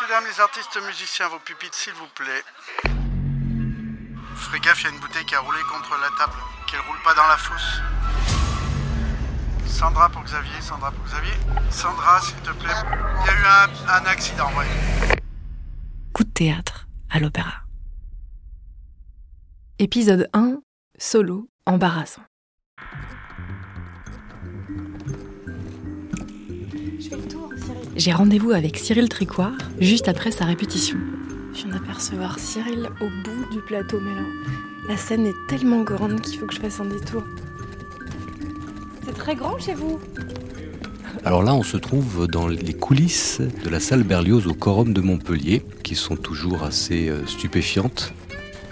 Messieurs, dames, les artistes musiciens, vos pupitres, s'il vous plaît. Ferez gaffe, il y a une bouteille qui a roulé contre la table, qu'elle roule pas dans la fosse. Sandra pour Xavier, Sandra pour Xavier. Sandra, s'il te plaît. Il y a eu un, un accident, ouais. Coup de théâtre à l'opéra. Épisode 1, solo, embarrassant. J'ai rendez-vous avec Cyril Tricoire juste après sa répétition. Je viens d'apercevoir Cyril au bout du plateau, mais là, la scène est tellement grande qu'il faut que je fasse un détour. C'est très grand chez vous Alors là, on se trouve dans les coulisses de la salle Berlioz au Corum de Montpellier, qui sont toujours assez euh, stupéfiantes.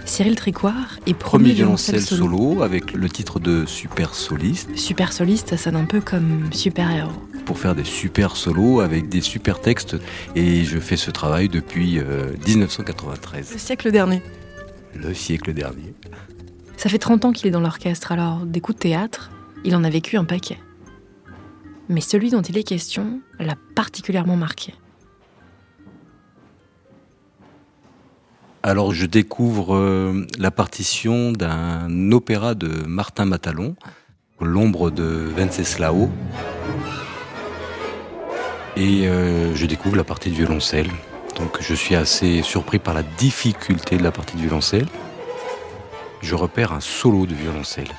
Cyril Tricoire est Premier premier violoncelle solo. solo avec le titre de super soliste Super soliste, ça sonne un peu comme super-héros. Pour faire des super solos avec des super textes. Et je fais ce travail depuis euh, 1993, Le siècle dernier. le siècle dernier. Ça fait 30 ans qu'il est dans l'orchestre, alors des coups de théâtre, il en a vécu un paquet. Mais celui dont il est question l'a particulièrement marqué. Alors je découvre euh, la partition d'un opéra de Martin Matalon, L'ombre de Wenceslao. Et euh, je découvre la partie de violoncelle. Donc je suis assez surpris par la difficulté de la partie de violoncelle. Je repère un solo de violoncelle.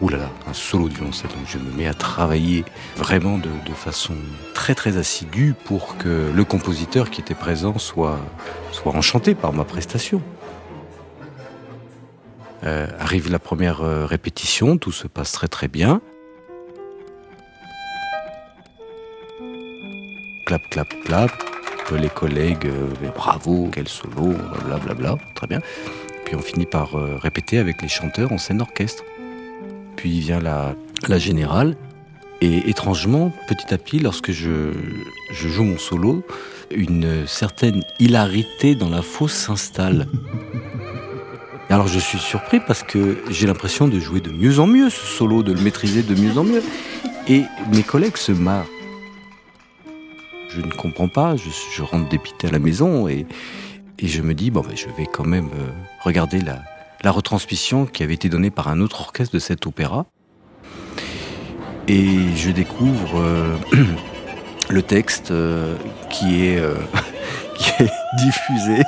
Ouh là là, un solo de violoncelle. Donc je me mets à travailler vraiment de, façon très très assidue pour que le compositeur qui était présent soit, soit enchanté par ma prestation. Euh, arrive la première euh, répétition, tout se passe très très bien. Clap, clap, clap. Les collègues, euh, bravo, quel solo, blablabla, très bien. Puis on finit par euh, répéter avec les chanteurs en scène orchestre. Puis vient la, la générale. Et étrangement, petit à petit, lorsque je, je joue mon solo, une certaine hilarité dans la fosse s'installe. Alors je suis surpris parce que j'ai l'impression de jouer de mieux en mieux ce solo, de le maîtriser de mieux en mieux. Et mes collègues se marrent. Je ne comprends pas, je, rentre dépité à la maison et, je me dis, bon, ben, je vais quand même euh, regarder la, retransmission qui avait été donnée par un autre orchestre de cet opéra. Et je découvre euh, le texte euh, qui est, diffusé.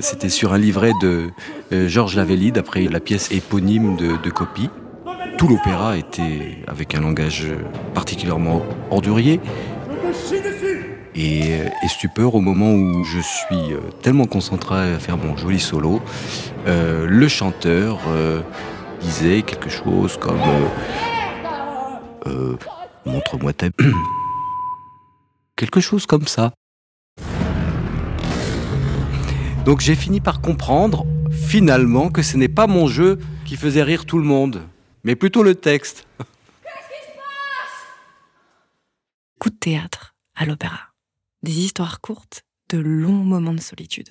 C'était sur un livret de Georges Lavelli, d'après la pièce éponyme de, de Copie. Tout l'opéra était avec un langage particulièrement ordurier. Et, et stupeur au moment où je suis euh, tellement concentré à faire mon joli solo, euh, le chanteur euh, disait quelque chose comme euh, euh, montre-moi ta quelque chose comme ça. Donc j'ai fini par comprendre finalement que ce n'est pas mon jeu qui faisait rire tout le monde, mais plutôt le texte. Coup de théâtre à l'opéra. Des histoires courtes, de longs moments de solitude.